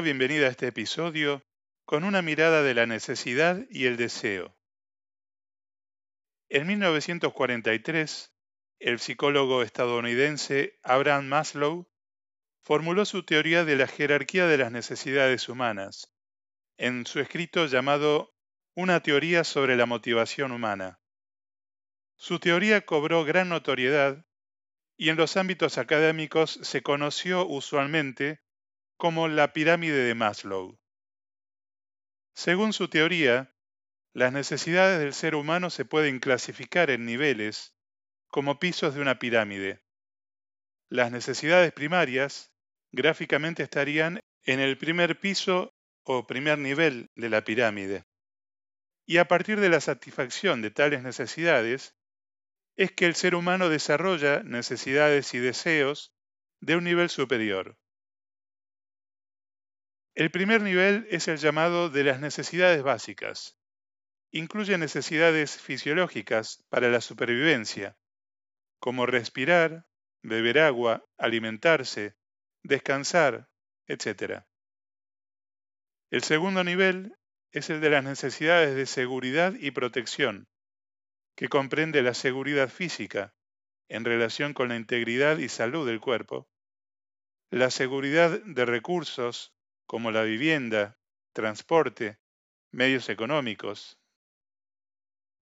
bienvenida a este episodio con una mirada de la necesidad y el deseo. En 1943, el psicólogo estadounidense Abraham Maslow formuló su teoría de la jerarquía de las necesidades humanas, en su escrito llamado Una teoría sobre la motivación humana. Su teoría cobró gran notoriedad y en los ámbitos académicos se conoció usualmente como la pirámide de Maslow. Según su teoría, las necesidades del ser humano se pueden clasificar en niveles como pisos de una pirámide. Las necesidades primarias gráficamente estarían en el primer piso o primer nivel de la pirámide. Y a partir de la satisfacción de tales necesidades, es que el ser humano desarrolla necesidades y deseos de un nivel superior. El primer nivel es el llamado de las necesidades básicas. Incluye necesidades fisiológicas para la supervivencia, como respirar, beber agua, alimentarse, descansar, etc. El segundo nivel es el de las necesidades de seguridad y protección, que comprende la seguridad física en relación con la integridad y salud del cuerpo, la seguridad de recursos como la vivienda, transporte, medios económicos.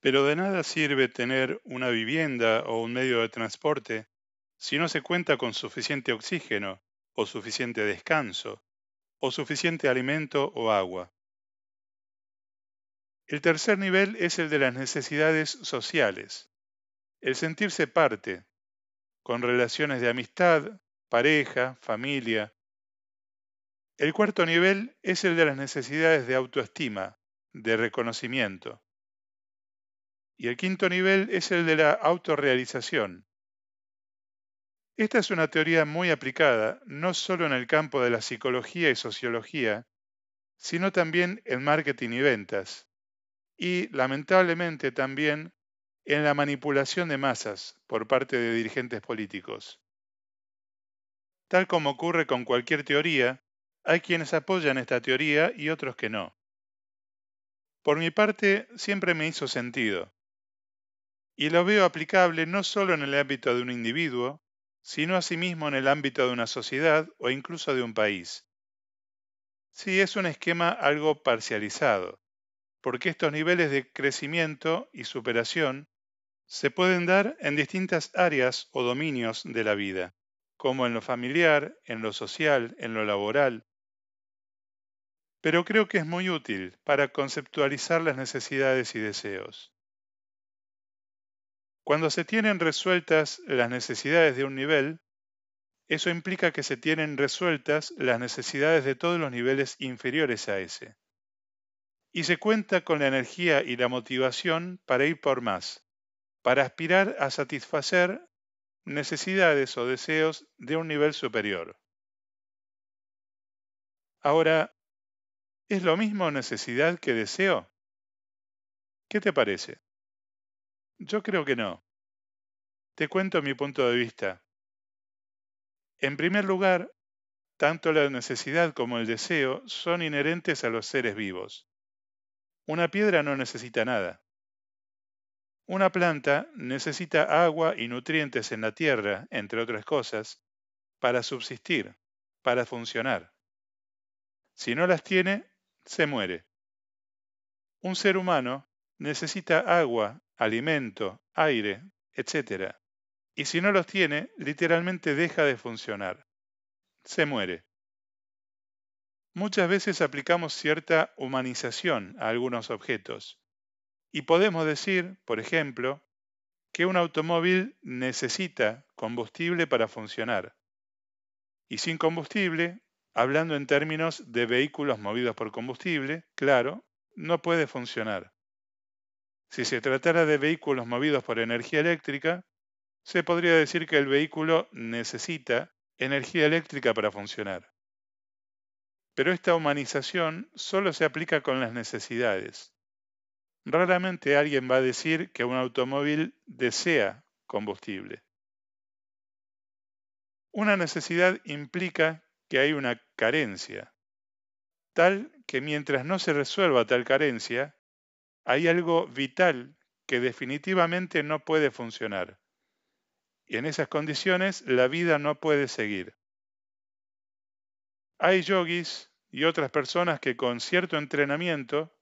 Pero de nada sirve tener una vivienda o un medio de transporte si no se cuenta con suficiente oxígeno o suficiente descanso o suficiente alimento o agua. El tercer nivel es el de las necesidades sociales, el sentirse parte, con relaciones de amistad, pareja, familia, el cuarto nivel es el de las necesidades de autoestima, de reconocimiento. Y el quinto nivel es el de la autorrealización. Esta es una teoría muy aplicada no solo en el campo de la psicología y sociología, sino también en marketing y ventas, y lamentablemente también en la manipulación de masas por parte de dirigentes políticos. Tal como ocurre con cualquier teoría, hay quienes apoyan esta teoría y otros que no. Por mi parte, siempre me hizo sentido. Y lo veo aplicable no solo en el ámbito de un individuo, sino asimismo en el ámbito de una sociedad o incluso de un país. Sí, es un esquema algo parcializado, porque estos niveles de crecimiento y superación se pueden dar en distintas áreas o dominios de la vida, como en lo familiar, en lo social, en lo laboral, pero creo que es muy útil para conceptualizar las necesidades y deseos. Cuando se tienen resueltas las necesidades de un nivel, eso implica que se tienen resueltas las necesidades de todos los niveles inferiores a ese. Y se cuenta con la energía y la motivación para ir por más, para aspirar a satisfacer necesidades o deseos de un nivel superior. Ahora, ¿Es lo mismo necesidad que deseo? ¿Qué te parece? Yo creo que no. Te cuento mi punto de vista. En primer lugar, tanto la necesidad como el deseo son inherentes a los seres vivos. Una piedra no necesita nada. Una planta necesita agua y nutrientes en la tierra, entre otras cosas, para subsistir, para funcionar. Si no las tiene, se muere. Un ser humano necesita agua, alimento, aire, etc. Y si no los tiene, literalmente deja de funcionar. Se muere. Muchas veces aplicamos cierta humanización a algunos objetos. Y podemos decir, por ejemplo, que un automóvil necesita combustible para funcionar. Y sin combustible hablando en términos de vehículos movidos por combustible, claro, no puede funcionar. Si se tratara de vehículos movidos por energía eléctrica, se podría decir que el vehículo necesita energía eléctrica para funcionar. Pero esta humanización solo se aplica con las necesidades. Raramente alguien va a decir que un automóvil desea combustible. Una necesidad implica que hay una carencia. tal que mientras no se resuelva tal carencia, hay algo vital que definitivamente no puede funcionar. Y en esas condiciones la vida no puede seguir. Hay yogis y otras personas que con cierto entrenamiento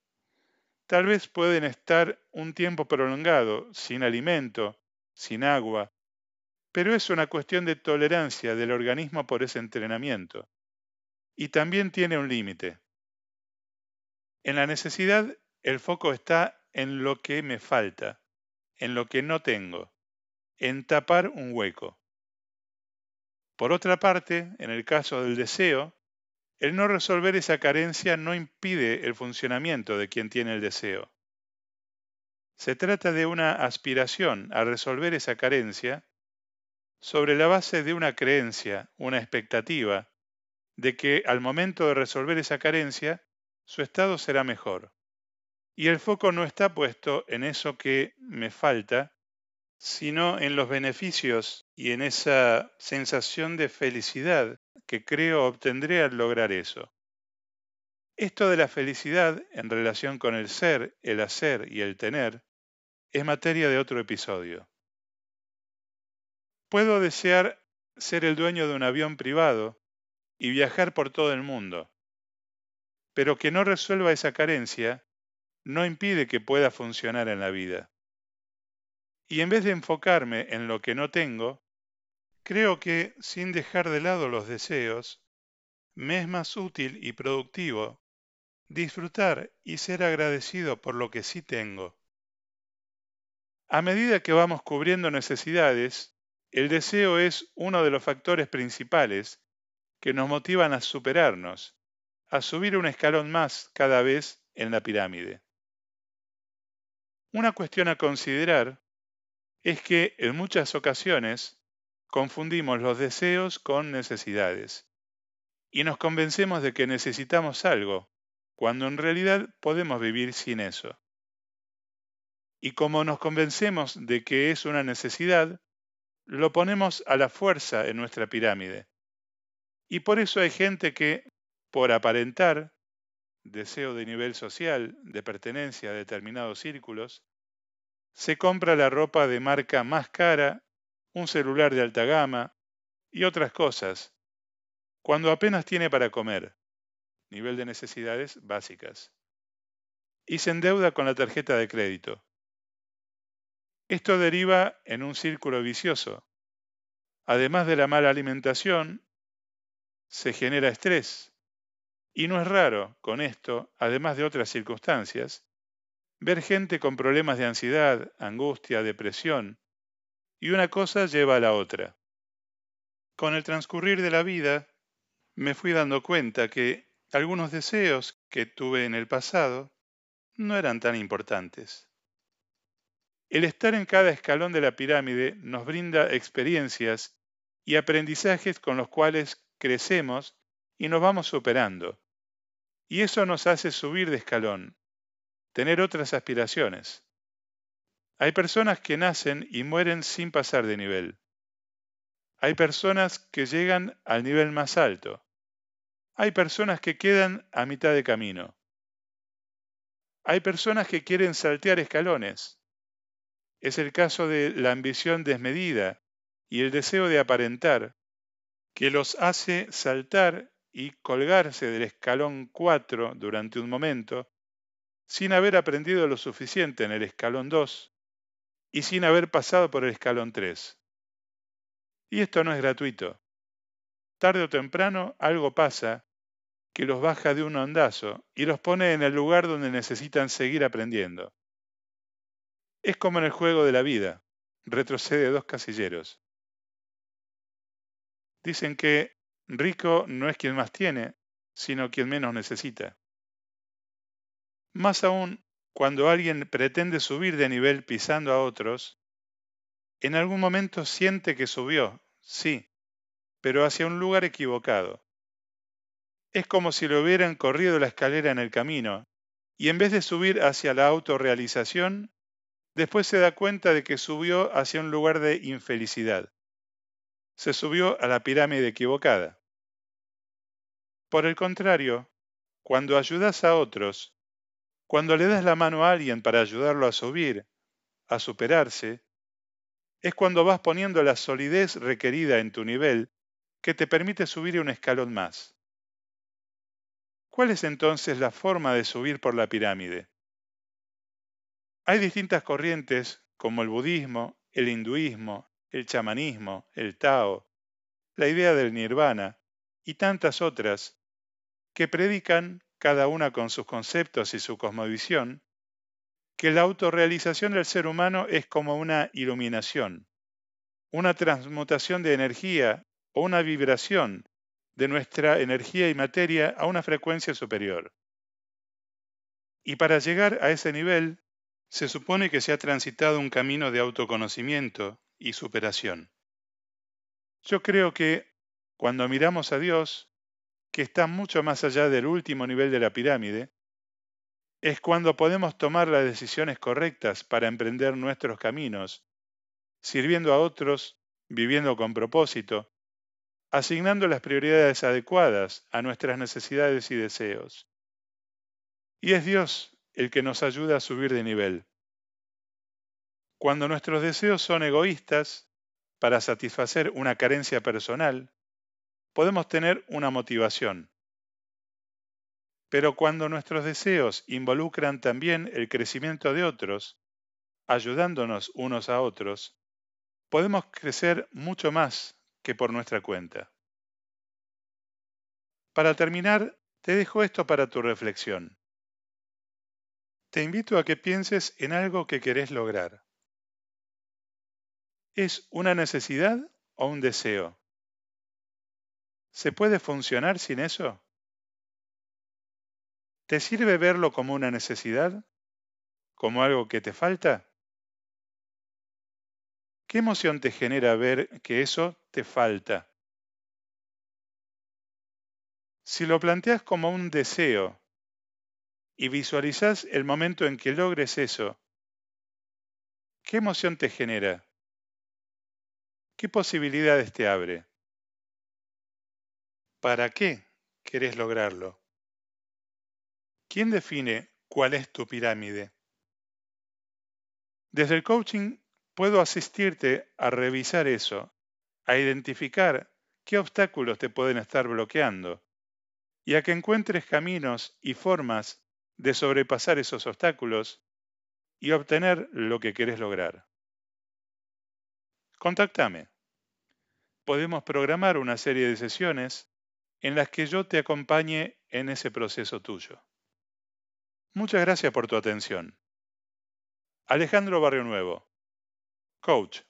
tal vez pueden estar un tiempo prolongado sin alimento, sin agua, pero es una cuestión de tolerancia del organismo por ese entrenamiento. Y también tiene un límite. En la necesidad, el foco está en lo que me falta, en lo que no tengo, en tapar un hueco. Por otra parte, en el caso del deseo, el no resolver esa carencia no impide el funcionamiento de quien tiene el deseo. Se trata de una aspiración a resolver esa carencia sobre la base de una creencia, una expectativa, de que al momento de resolver esa carencia, su estado será mejor. Y el foco no está puesto en eso que me falta, sino en los beneficios y en esa sensación de felicidad que creo obtendré al lograr eso. Esto de la felicidad en relación con el ser, el hacer y el tener es materia de otro episodio. Puedo desear ser el dueño de un avión privado y viajar por todo el mundo, pero que no resuelva esa carencia no impide que pueda funcionar en la vida. Y en vez de enfocarme en lo que no tengo, creo que, sin dejar de lado los deseos, me es más útil y productivo disfrutar y ser agradecido por lo que sí tengo. A medida que vamos cubriendo necesidades, el deseo es uno de los factores principales que nos motivan a superarnos, a subir un escalón más cada vez en la pirámide. Una cuestión a considerar es que en muchas ocasiones confundimos los deseos con necesidades y nos convencemos de que necesitamos algo, cuando en realidad podemos vivir sin eso. Y como nos convencemos de que es una necesidad, lo ponemos a la fuerza en nuestra pirámide. Y por eso hay gente que, por aparentar, deseo de nivel social, de pertenencia a determinados círculos, se compra la ropa de marca más cara, un celular de alta gama y otras cosas, cuando apenas tiene para comer, nivel de necesidades básicas, y se endeuda con la tarjeta de crédito. Esto deriva en un círculo vicioso. Además de la mala alimentación, se genera estrés, y no es raro, con esto, además de otras circunstancias, ver gente con problemas de ansiedad, angustia, depresión, y una cosa lleva a la otra. Con el transcurrir de la vida, me fui dando cuenta que algunos deseos que tuve en el pasado no eran tan importantes. El estar en cada escalón de la pirámide nos brinda experiencias y aprendizajes con los cuales crecemos y nos vamos superando. Y eso nos hace subir de escalón, tener otras aspiraciones. Hay personas que nacen y mueren sin pasar de nivel. Hay personas que llegan al nivel más alto. Hay personas que quedan a mitad de camino. Hay personas que quieren saltear escalones. Es el caso de la ambición desmedida y el deseo de aparentar, que los hace saltar y colgarse del escalón 4 durante un momento, sin haber aprendido lo suficiente en el escalón 2 y sin haber pasado por el escalón 3. Y esto no es gratuito. Tarde o temprano algo pasa que los baja de un ondazo y los pone en el lugar donde necesitan seguir aprendiendo. Es como en el juego de la vida, retrocede dos casilleros. Dicen que Rico no es quien más tiene, sino quien menos necesita. Más aún, cuando alguien pretende subir de nivel pisando a otros, en algún momento siente que subió, sí, pero hacia un lugar equivocado. Es como si le hubieran corrido la escalera en el camino, y en vez de subir hacia la autorrealización, después se da cuenta de que subió hacia un lugar de infelicidad. Se subió a la pirámide equivocada. Por el contrario, cuando ayudas a otros, cuando le das la mano a alguien para ayudarlo a subir, a superarse, es cuando vas poniendo la solidez requerida en tu nivel que te permite subir un escalón más. ¿Cuál es entonces la forma de subir por la pirámide? Hay distintas corrientes como el budismo, el hinduismo, el chamanismo, el Tao, la idea del nirvana y tantas otras que predican, cada una con sus conceptos y su cosmovisión, que la autorrealización del ser humano es como una iluminación, una transmutación de energía o una vibración de nuestra energía y materia a una frecuencia superior. Y para llegar a ese nivel, se supone que se ha transitado un camino de autoconocimiento y superación. Yo creo que cuando miramos a Dios, que está mucho más allá del último nivel de la pirámide, es cuando podemos tomar las decisiones correctas para emprender nuestros caminos, sirviendo a otros, viviendo con propósito, asignando las prioridades adecuadas a nuestras necesidades y deseos. Y es Dios el que nos ayuda a subir de nivel. Cuando nuestros deseos son egoístas, para satisfacer una carencia personal, podemos tener una motivación. Pero cuando nuestros deseos involucran también el crecimiento de otros, ayudándonos unos a otros, podemos crecer mucho más que por nuestra cuenta. Para terminar, te dejo esto para tu reflexión. Te invito a que pienses en algo que querés lograr. ¿Es una necesidad o un deseo? ¿Se puede funcionar sin eso? ¿Te sirve verlo como una necesidad? ¿Como algo que te falta? ¿Qué emoción te genera ver que eso te falta? Si lo planteas como un deseo y visualizas el momento en que logres eso, ¿qué emoción te genera? ¿Qué posibilidades te abre? ¿Para qué querés lograrlo? ¿Quién define cuál es tu pirámide? Desde el coaching puedo asistirte a revisar eso, a identificar qué obstáculos te pueden estar bloqueando y a que encuentres caminos y formas de sobrepasar esos obstáculos y obtener lo que querés lograr. Contactame. Podemos programar una serie de sesiones en las que yo te acompañe en ese proceso tuyo. Muchas gracias por tu atención. Alejandro Barrio Nuevo, coach